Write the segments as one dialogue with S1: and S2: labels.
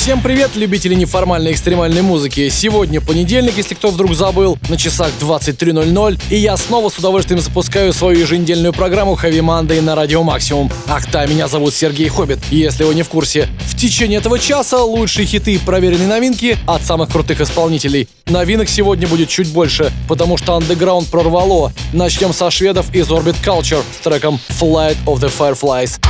S1: Всем привет, любители неформальной экстремальной музыки. Сегодня понедельник, если кто вдруг забыл, на часах 23.00, и я снова с удовольствием запускаю свою еженедельную программу Heavy Monday на Радио Максимум. Ах да, меня зовут Сергей Хоббит, если вы не в курсе. В течение этого часа лучшие хиты и проверенные новинки от самых крутых исполнителей. Новинок сегодня будет чуть больше, потому что андеграунд прорвало. Начнем со шведов из Orbit Culture с треком Flight of the Fireflies.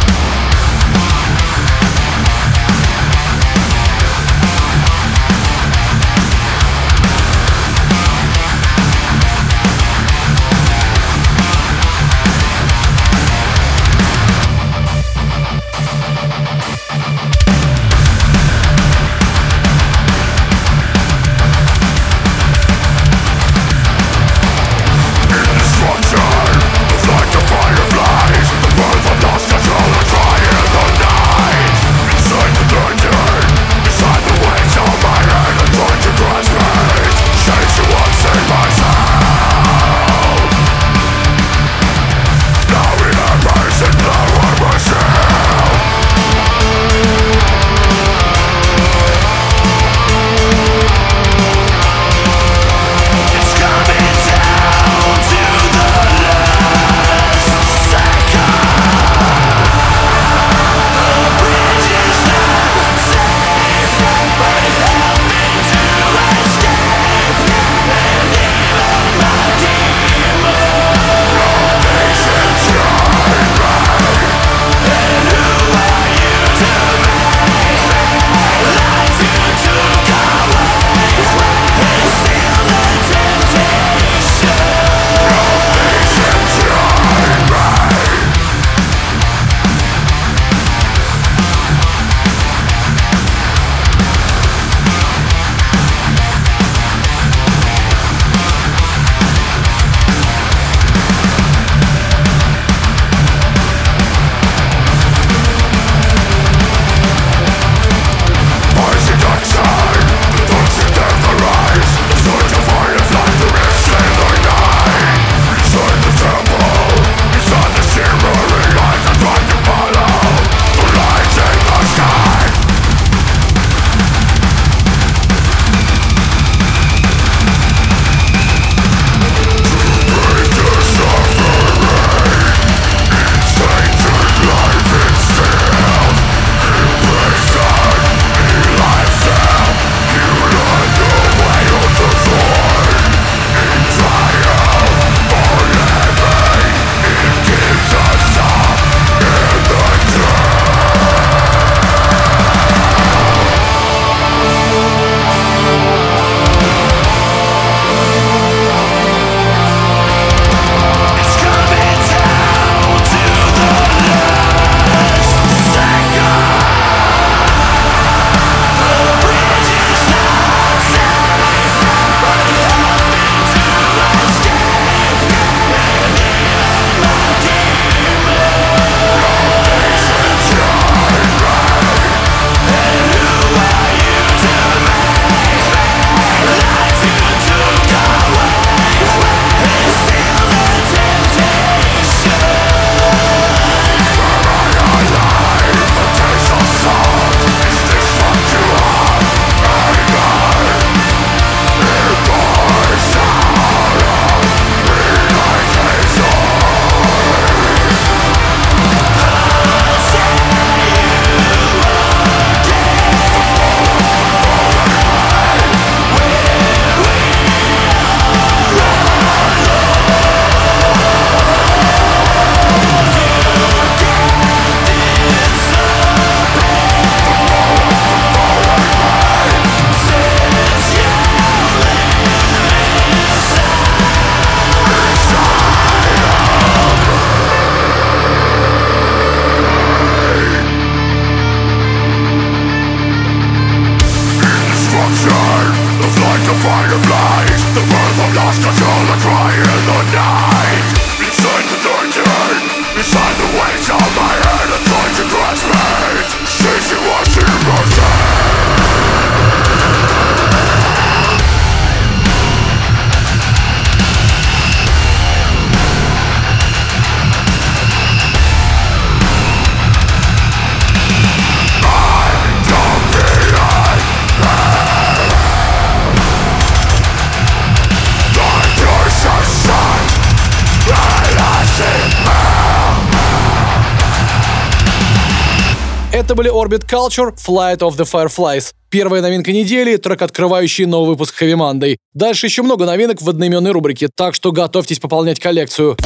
S2: Это были Orbit Culture, Flight of the Fireflies. Первая новинка недели, трек, открывающий новый выпуск Heavy Monday. Дальше еще много новинок в одноименной рубрике, так что готовьтесь пополнять коллекцию.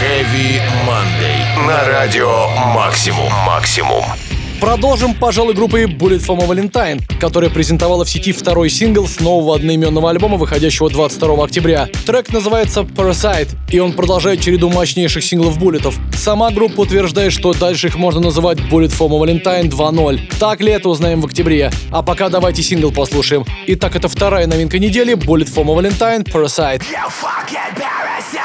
S3: Heavy Monday. На радио Максимум. Максимум.
S2: Продолжим, пожалуй, группой Bullet for my Valentine, которая презентовала в сети второй сингл с нового одноименного альбома, выходящего 22 октября. Трек называется Parasite, и он продолжает череду мощнейших синглов буллетов. Сама группа утверждает, что дальше их можно называть Bullet for my Valentine 2.0. Так ли это узнаем в октябре? А пока давайте сингл послушаем. Итак, это вторая новинка недели Bullet for my Valentine Parasite. You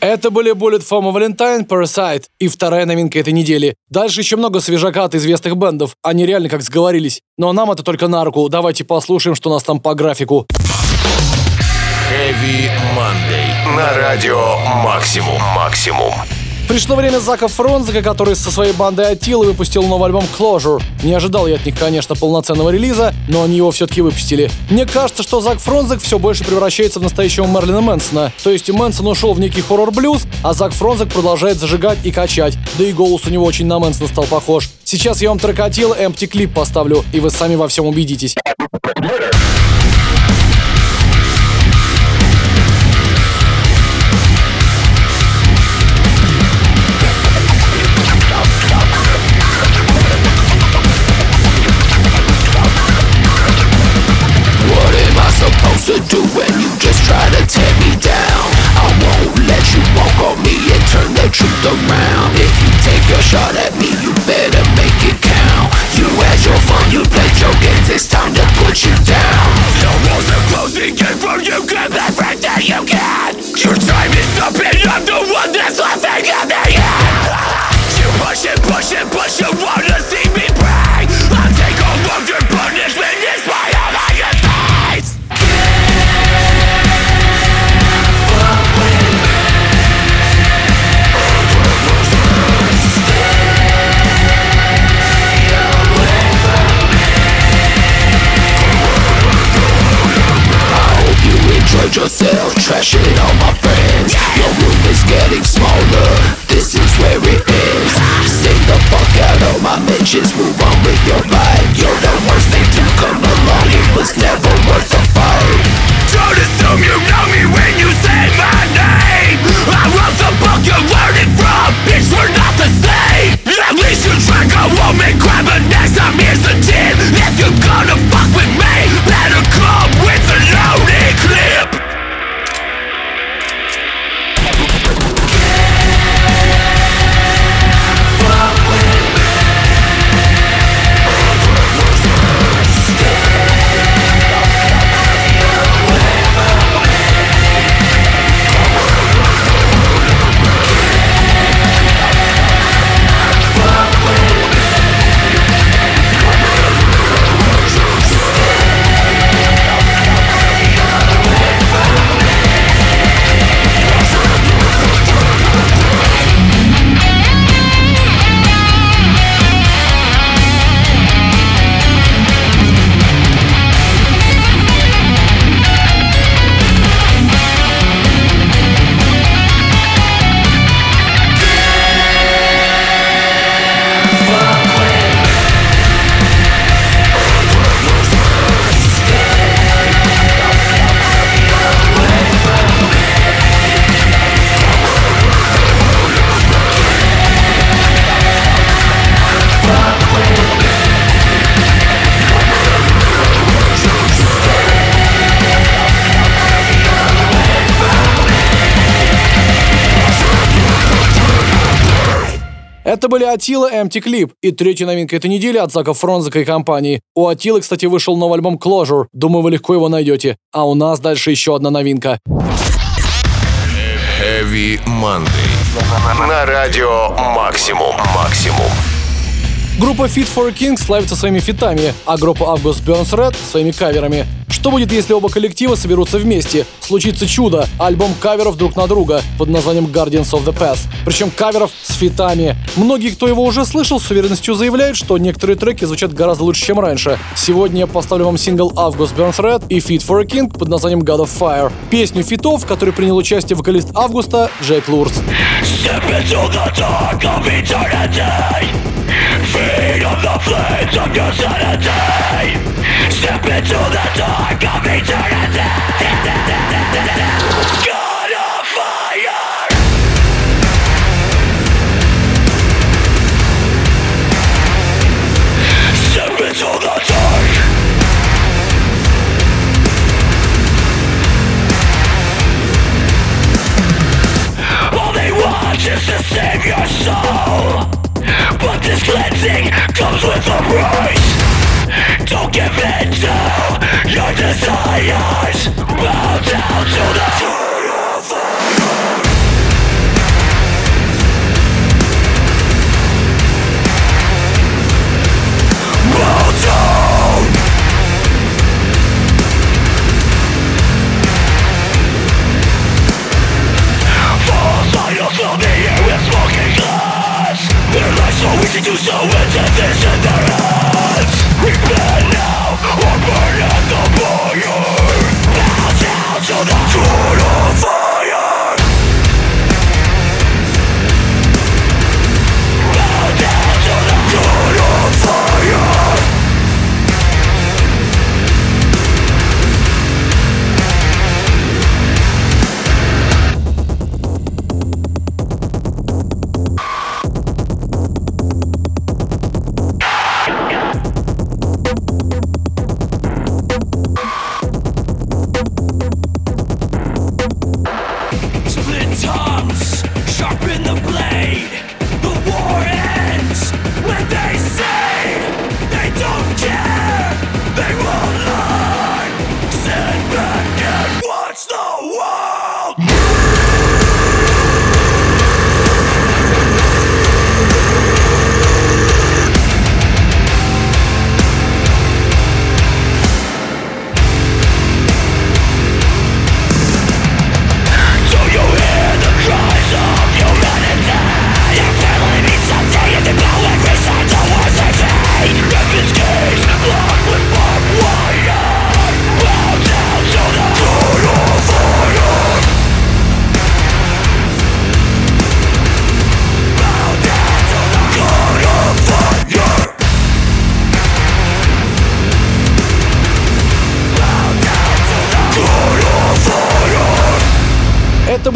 S2: Это были Bullet for my Valentine, Parasite и вторая новинка этой недели. Дальше еще много свежака от известных бендов. Они реально как сговорились. Но нам это только на руку. Давайте послушаем, что у нас там по графику.
S3: Heavy Monday. На радио Максимум. Максимум.
S4: Пришло время Зака Фронзека, который со своей бандой Атила выпустил новый альбом Closure. Не ожидал я от них, конечно, полноценного релиза, но они его все-таки выпустили. Мне кажется, что Зак Фронзек все больше превращается в настоящего Мерлина Мэнсона. То есть Мэнсон ушел в некий хоррор-блюз, а Зак Фронзек продолжает зажигать и качать. Да и голос у него очень на Мэнсона стал похож. Сейчас я вам трек Атила Empty Clip поставлю, и вы сами во всем убедитесь.
S2: The. If you take a shot at me, you better make it count. You had your fun, you played your games, it's time to put you down. The walls are closing in from you, grab everything you can. Your time is up and I'm the one that's laughing at the end. You push it, push it, push it, wanna see enjoyed yourself, trashing all my friends. Your room is getting smaller, this is where it ends Stay the fuck out of my mentions, move on with your life. You're the worst thing to come along, it was never worth the fight. Don't assume you know me when you say my name. I wrote the book you learned it from, bitch we're not the same. At least you drank a woman, grab a next time here's the tin If you're gonna fuck with me, better come with a loaded clip
S4: Это были Атила Empty Clip и третья новинка этой недели от Зака Фронзека и компании. У Атилы, кстати, вышел новый альбом Closure. Думаю, вы легко его найдете. А у нас дальше еще одна новинка.
S3: Heavy Monday. На радио Максимум. Максимум.
S4: Группа Fit for King славится своими фитами, а группа August Burns Red — своими каверами. Что будет, если оба коллектива соберутся вместе? Случится чудо — альбом каверов друг на друга под названием Guardians of the Past. Причем каверов с фитами. Многие, кто его уже слышал, с уверенностью заявляют, что некоторые треки звучат гораздо лучше, чем раньше. Сегодня я поставлю вам сингл August Burns Red и Fit for a King под названием God of Fire. Песню фитов, в которой принял участие вокалист Августа Джек Лурс.
S2: Feed on the flames of your sanity Step into the dark of eternity God of fire Step into the dark All they want is to save your soul. But this cleansing comes with a price Don't give in to your desires Bow down to the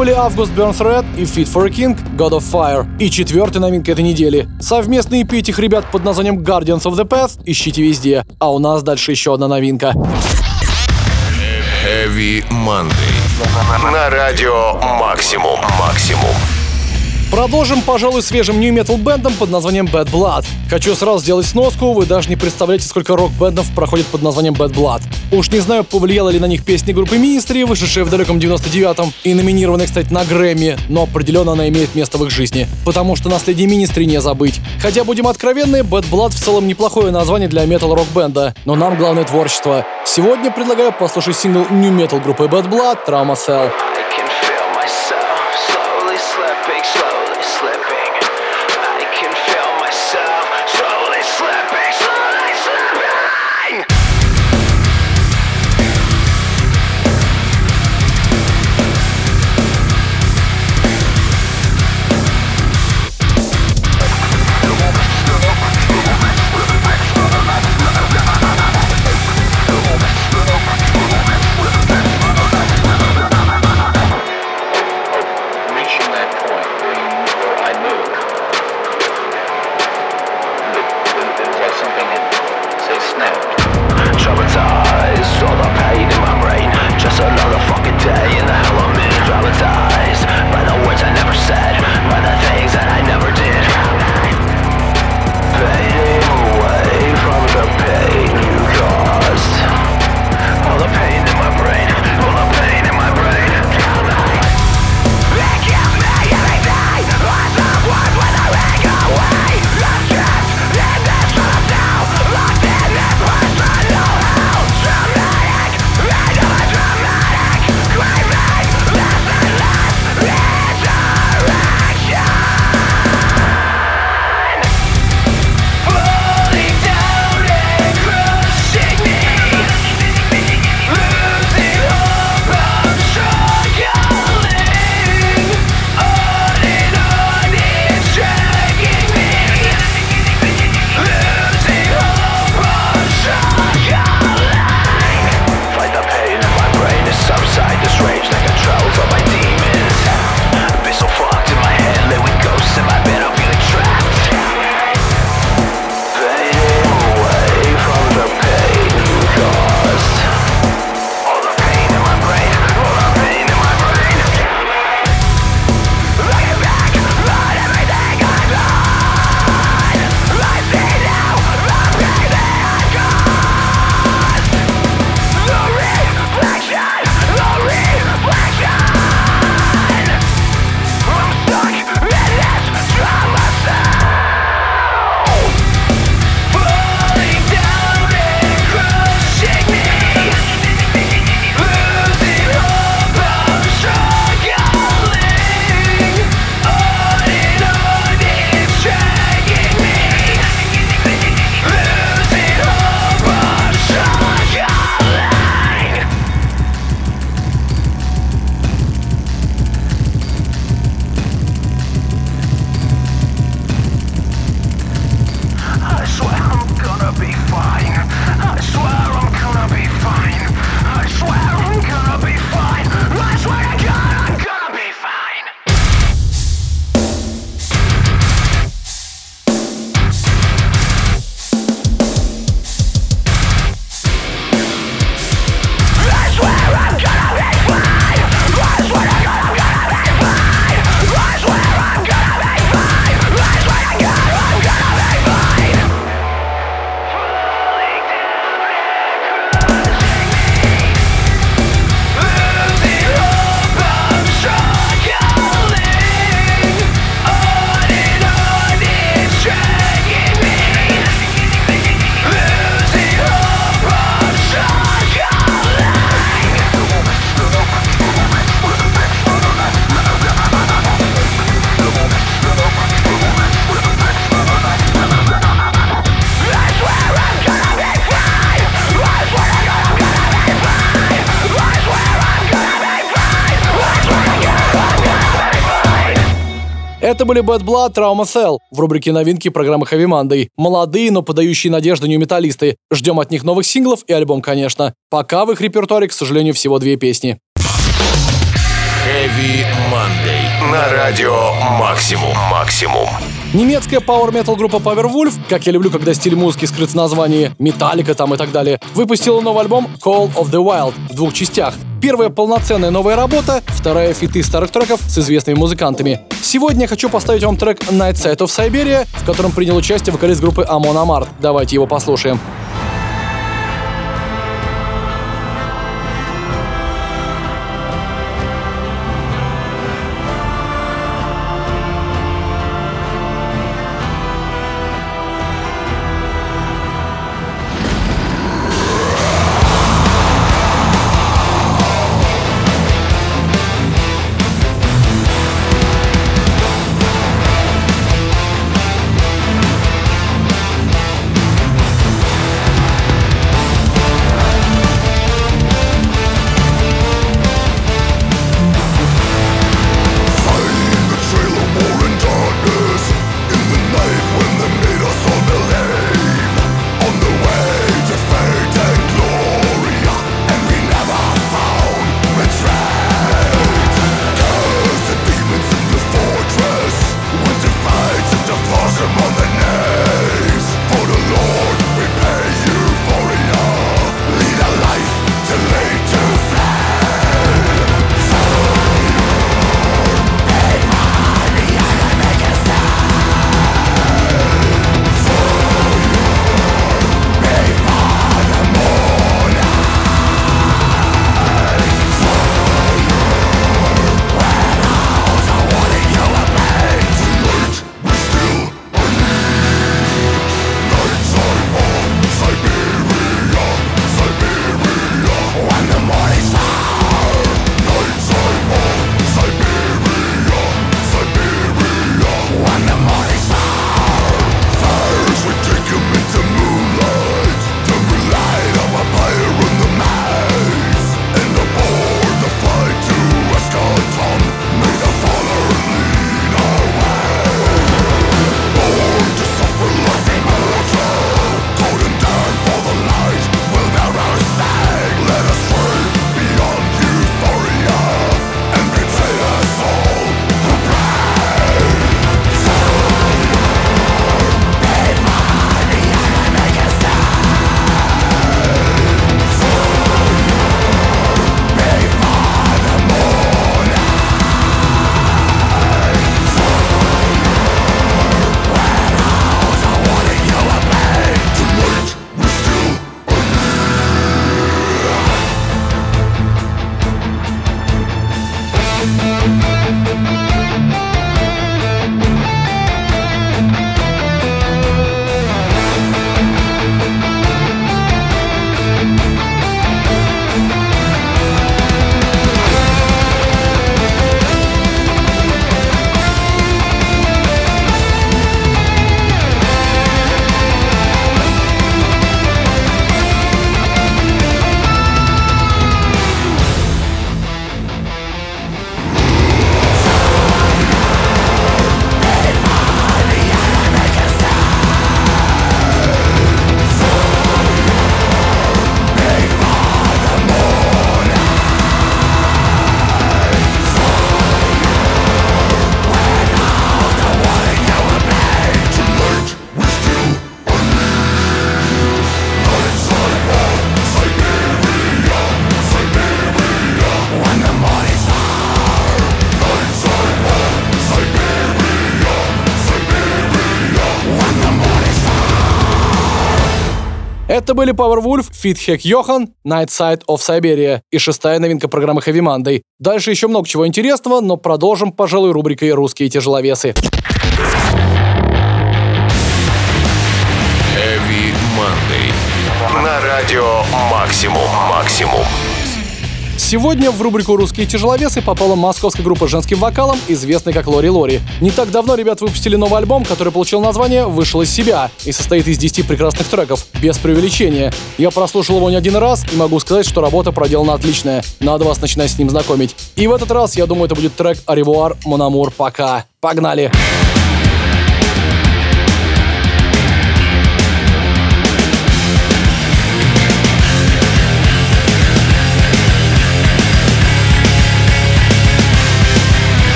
S5: были Август Burns Red и Fit for a King God of Fire. И четвертая новинка этой недели. Совместный EP этих ребят под названием Guardians of the Path ищите везде. А у нас дальше еще одна новинка.
S3: Heavy Monday. На радио Максимум. Максимум.
S5: Продолжим, пожалуй, свежим нью метал бендом под названием Bad Blood. Хочу сразу сделать сноску, вы даже не представляете, сколько рок-бендов проходит под названием Bad Blood. Уж не знаю, повлияла ли на них песня группы Ministry, вышедшая в далеком 99-м и номинированная, кстати, на Грэмми, но определенно она имеет место в их жизни, потому что наследие Ministry не забыть. Хотя, будем откровенны, Bad Blood в целом неплохое название для метал-рок-бенда, но нам главное творчество. Сегодня предлагаю послушать сингл нью метал группы Bad Blood Trauma Cell. Это были Bad Blood, Trauma Cell в рубрике новинки программы Heavy Monday. Молодые, но подающие надежду нью-металлисты. Ждем от них новых синглов и альбом, конечно. Пока в их репертуаре, к сожалению, всего две песни.
S3: Heavy Monday. На радио Максимум. Максимум.
S1: Немецкая Power Metal группа Powerwolf, как я люблю, когда стиль музыки скрыт в названии Металлика там и так далее, выпустила новый альбом Call of the Wild в двух частях. Первая полноценная новая работа, вторая фиты старых треков с известными музыкантами. Сегодня я хочу поставить вам трек Night Side of Siberia, в котором принял участие вокалист группы Amon Amart. Давайте его послушаем. Это были Powerwolf, Fit Hack Johan, Night Side of Siberia и шестая новинка программы Heavy Monday. Дальше еще много чего интересного, но продолжим, пожалуй, рубрикой «Русские тяжеловесы».
S3: Heavy Monday. На радио Максимум. Максимум.
S1: Сегодня в рубрику «Русские тяжеловесы» попала московская группа с женским вокалом, известная как Лори Лори. Не так давно ребят выпустили новый альбом, который получил название «Вышел из себя» и состоит из 10 прекрасных треков, без преувеличения. Я прослушал его не один раз и могу сказать, что работа проделана отличная. Надо вас начинать с ним знакомить. И в этот раз, я думаю, это будет трек «Аревуар, Мономур, пока». Погнали! Погнали!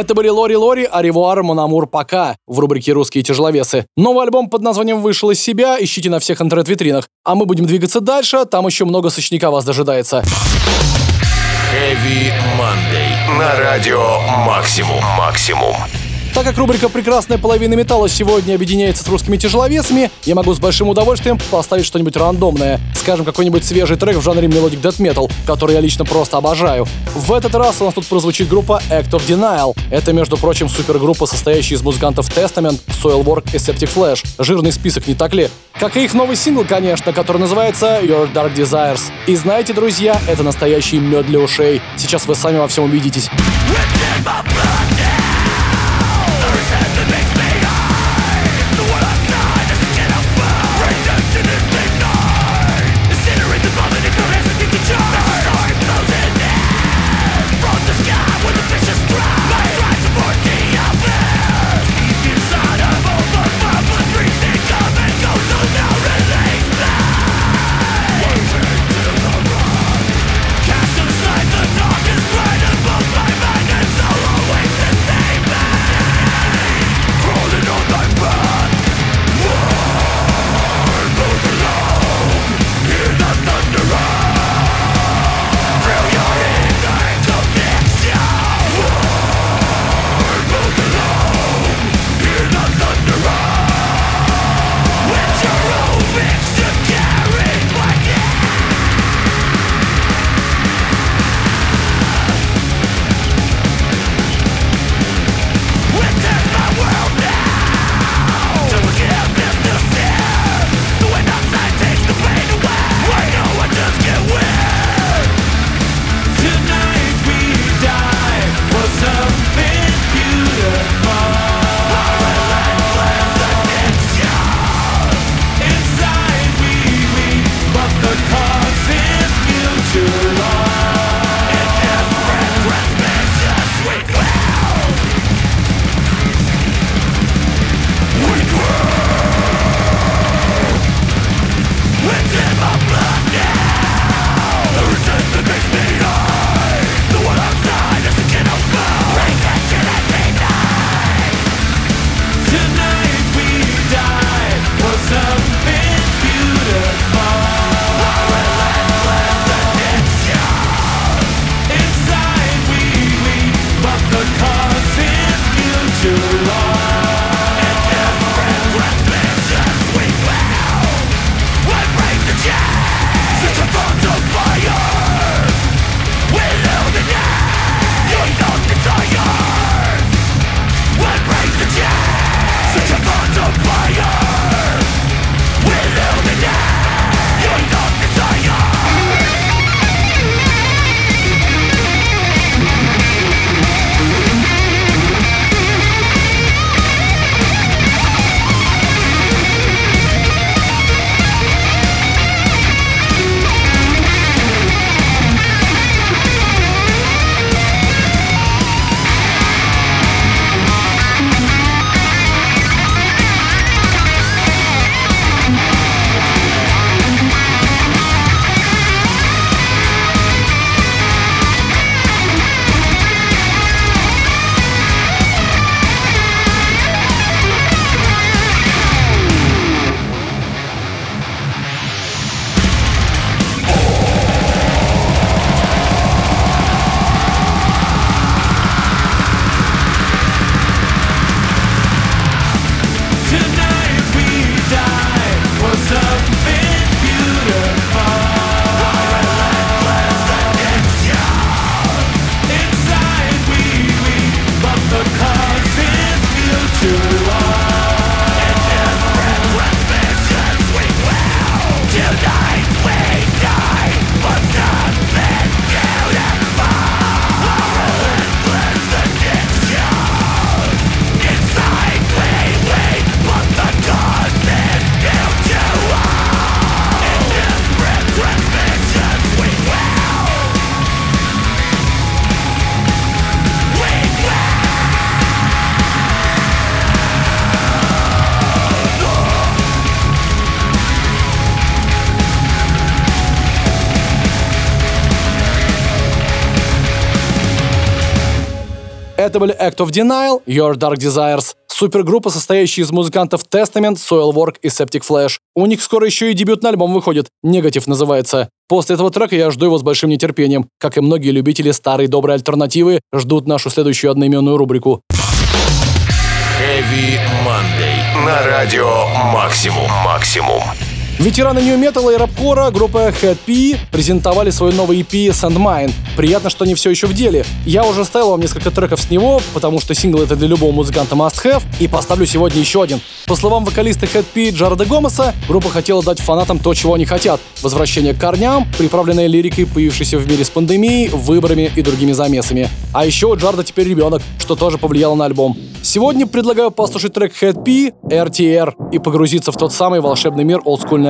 S6: Это
S4: были Лори Лори, Аривуар, Монамур, Пока в рубрике «Русские тяжеловесы». Новый альбом под названием «Вышел из себя» ищите на всех интернет-витринах. А мы будем двигаться дальше, там еще много сочника вас дожидается.
S3: Heavy Monday. На радио Максимум. Максимум.
S4: Так как рубрика «Прекрасная половина металла» сегодня объединяется с русскими тяжеловесами, я могу с большим удовольствием поставить что-нибудь рандомное. Скажем, какой-нибудь свежий трек в жанре Melodic Death Metal, который я лично просто обожаю. В этот раз у нас тут прозвучит группа Act of Denial. Это, между прочим, супергруппа, состоящая из музыкантов Testament, Soilwork и Septic Flash. Жирный список, не так ли? Как и их новый сингл, конечно, который называется Your Dark Desires. И знаете, друзья, это настоящий мед для ушей. Сейчас вы сами во всем убедитесь. Это были Act of Denial, Your Dark Desires. Супергруппа, состоящая из музыкантов Testament, Soilwork и Septic Flash. У них скоро еще и дебютный альбом выходит, Негатив называется. После этого трека я жду его с большим нетерпением, как и многие любители старой доброй альтернативы ждут нашу следующую одноименную рубрику.
S3: Heavy Monday. На радио Максимум. Максимум.
S4: Ветераны нью-металла и рапкора группа Head P презентовали свой новый EP Sandmine. Приятно, что они все еще в деле. Я уже ставил вам несколько треков с него, потому что сингл это для любого музыканта must have, и поставлю сегодня еще один. По словам вокалиста Head P Джареда Гомеса, группа хотела дать фанатам то, чего они хотят. Возвращение к корням, приправленное лирикой, появившейся в мире с пандемией, выборами и другими замесами. А еще у Джарда теперь ребенок, что тоже повлияло на альбом. Сегодня предлагаю послушать трек Head P, RTR и погрузиться в тот самый волшебный мир олдскульной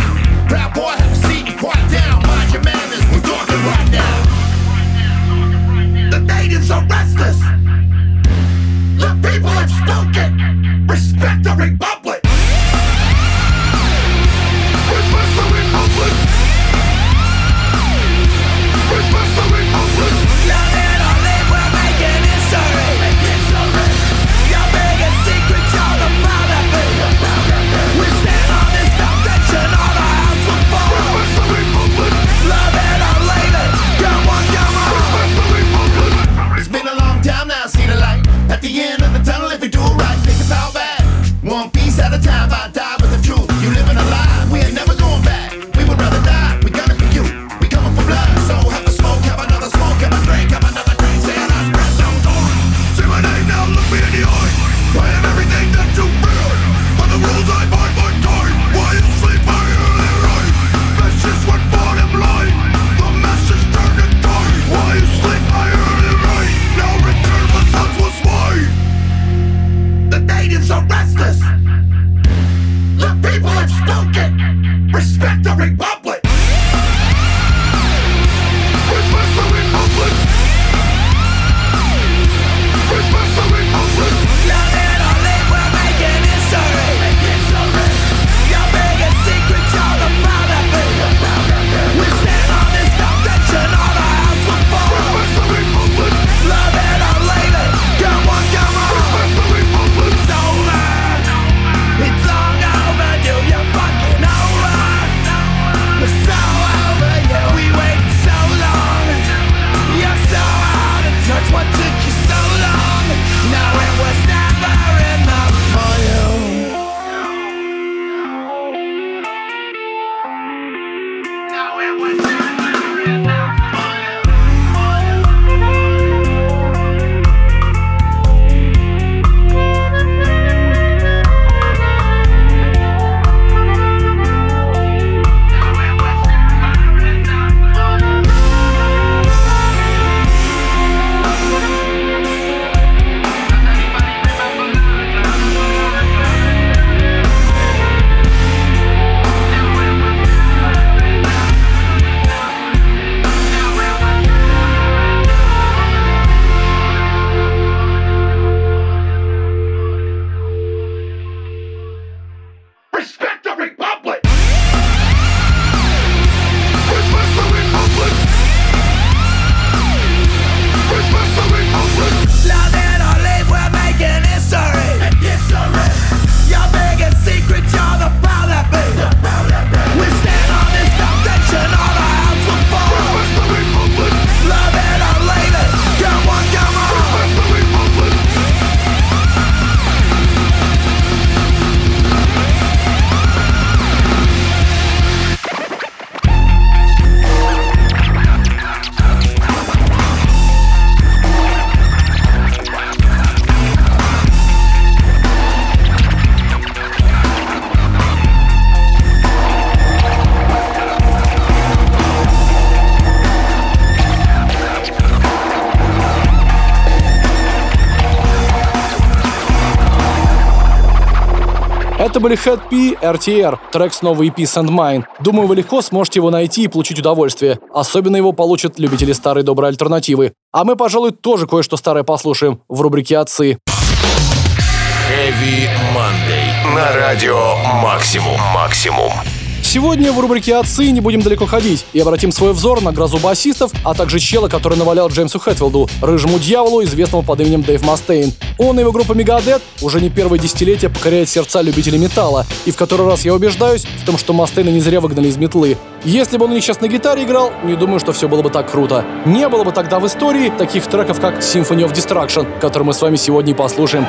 S7: are restless. The people have spoken. Respect the republic.
S4: Это были Head P, RTR, трек с новой EP Sand Mine. Думаю, вы легко сможете его найти и получить удовольствие. Особенно его получат любители старой доброй альтернативы. А мы, пожалуй, тоже кое-что старое послушаем в рубрике «Отцы».
S3: Heavy Monday. На радио Максимум. Максимум.
S4: Сегодня в рубрике «Отцы» не будем далеко ходить и обратим свой взор на грозу басистов, а также чела, который навалял Джеймсу Хэтфилду, рыжему дьяволу, известному под именем Дэйв Мастейн. Он и его группа Мегадет уже не первое десятилетие покоряет сердца любителей металла, и в который раз я убеждаюсь в том, что Мастейна не зря выгнали из метлы. Если бы он сейчас на гитаре играл, не думаю, что все было бы так круто. Не было бы тогда в истории таких треков, как Symphony of Destruction, который мы с вами сегодня и послушаем.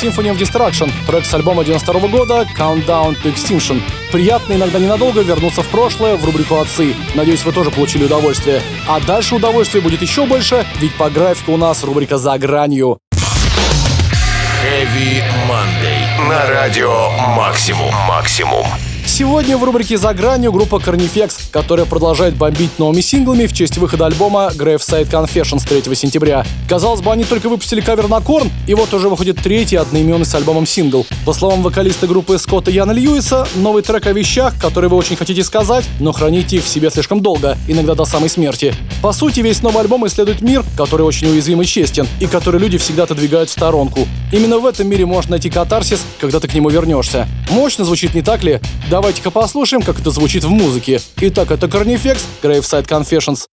S8: Symphony of Destruction,
S4: трек с альбома 92 года Countdown to Extinction. Приятно иногда ненадолго вернуться в прошлое в рубрику «Отцы». Надеюсь, вы тоже получили удовольствие. А дальше удовольствия будет еще больше, ведь по графику у нас рубрика «За гранью».
S3: Heavy Monday. На радио Максимум. Максимум.
S4: Сегодня в рубрике «За гранью» группа Carnifex, которая продолжает бомбить новыми синглами в честь выхода альбома Graveside Confessions 3 сентября. Казалось бы, они только выпустили кавер на Корн, и вот уже выходит третий одноименный с альбомом сингл. По словам вокалиста группы Скотта Яна Льюиса, новый трек о вещах, которые вы очень хотите сказать, но храните их в себе слишком долго, иногда до самой смерти. По сути, весь новый альбом исследует мир, который очень уязвим и честен, и который люди всегда отодвигают в сторонку. Именно в этом мире можно найти катарсис, когда ты к нему вернешься. Мощно звучит, не так ли? Давайте-ка послушаем, как это звучит в музыке. Итак, это Carnifex, Graveside Confessions.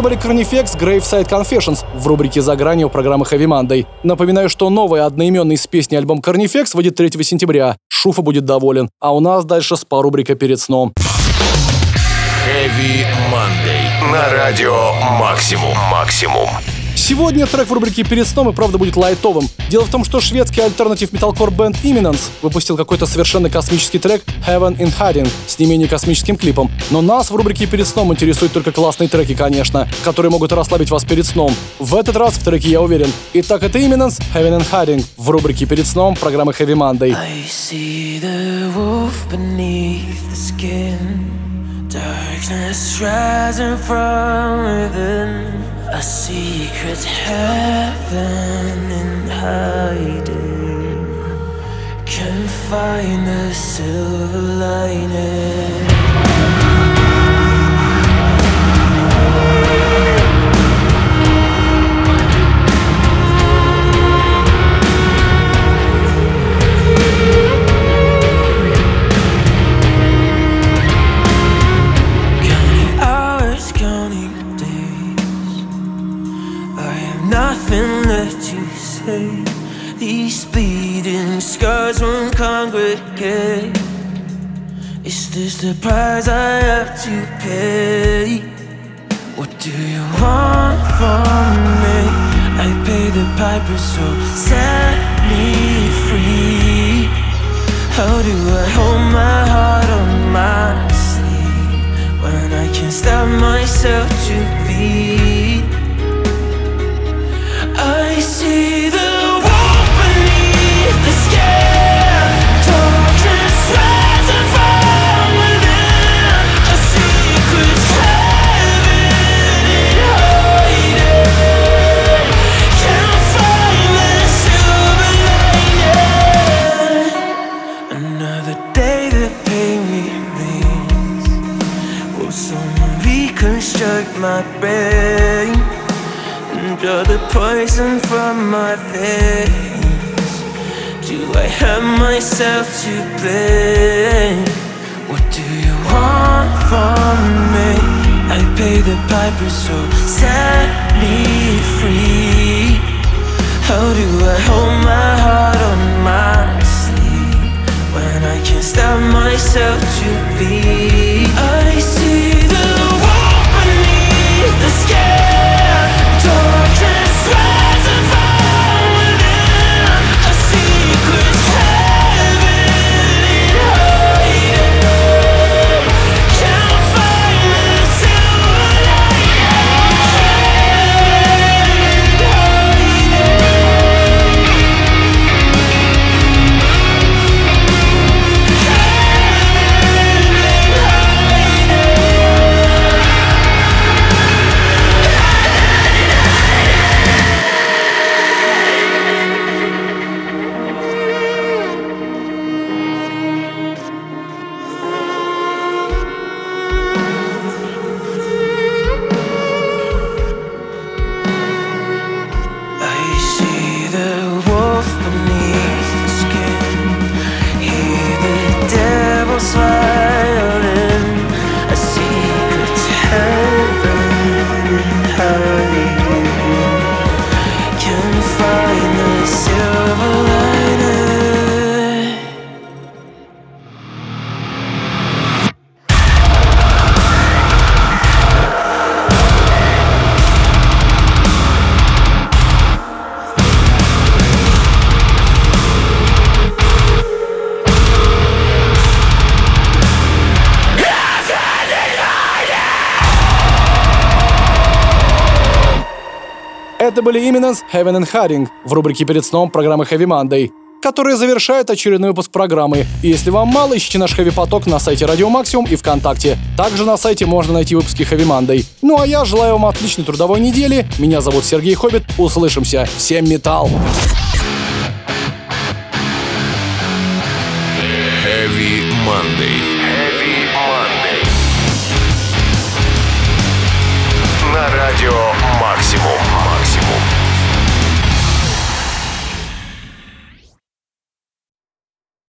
S4: Были Carnifex Graveside Confessions в рубрике «За гранью» программы Heavy Monday. Напоминаю, что новый одноименный с песней альбом Carnifex выйдет 3 сентября. Шуфа будет доволен. А у нас дальше спа-рубрика «Перед сном».
S3: Heavy Monday. На радио Максимум. Максимум.
S4: Сегодня трек в рубрике «Перед сном» и правда будет лайтовым. Дело в том, что шведский альтернатив металкор бенд Imminence выпустил какой-то совершенно космический трек Heaven in Hiding с не менее космическим клипом. Но нас в рубрике «Перед сном» интересуют только классные треки, конечно, которые могут расслабить вас перед сном. В этот раз в треке я уверен. Итак, это Imminence Heaven in Hiding в рубрике «Перед сном» программы Heavy Monday.
S9: I see the wolf beneath the skin. Darkness rising from within. A secret heaven in hiding. Can find a silver lining. Nothing left to say. These bleeding scars won't congregate. Is this the price I have to pay? What do you want from me? I pay the piper, so set me free. How do I hold my heart on my sleeve when I can't stop myself to beat? My? Do I have myself to blame? What do you want from me? I pay the piper, so set me free. How do I hold my heart on my sleeve when I can't stop myself to be? I see были именно с Heaven
S4: and Haring в рубрике «Перед сном» программы Heavy Monday, которая завершает очередной выпуск программы. И если вам мало, ищите наш Heavy Поток на сайте Радио Максимум и ВКонтакте. Также на сайте можно найти выпуски Heavy Monday. Ну а я желаю вам отличной трудовой недели. Меня зовут Сергей Хоббит. Услышимся. Всем металл!
S3: Heavy Monday. Heavy Monday. На радио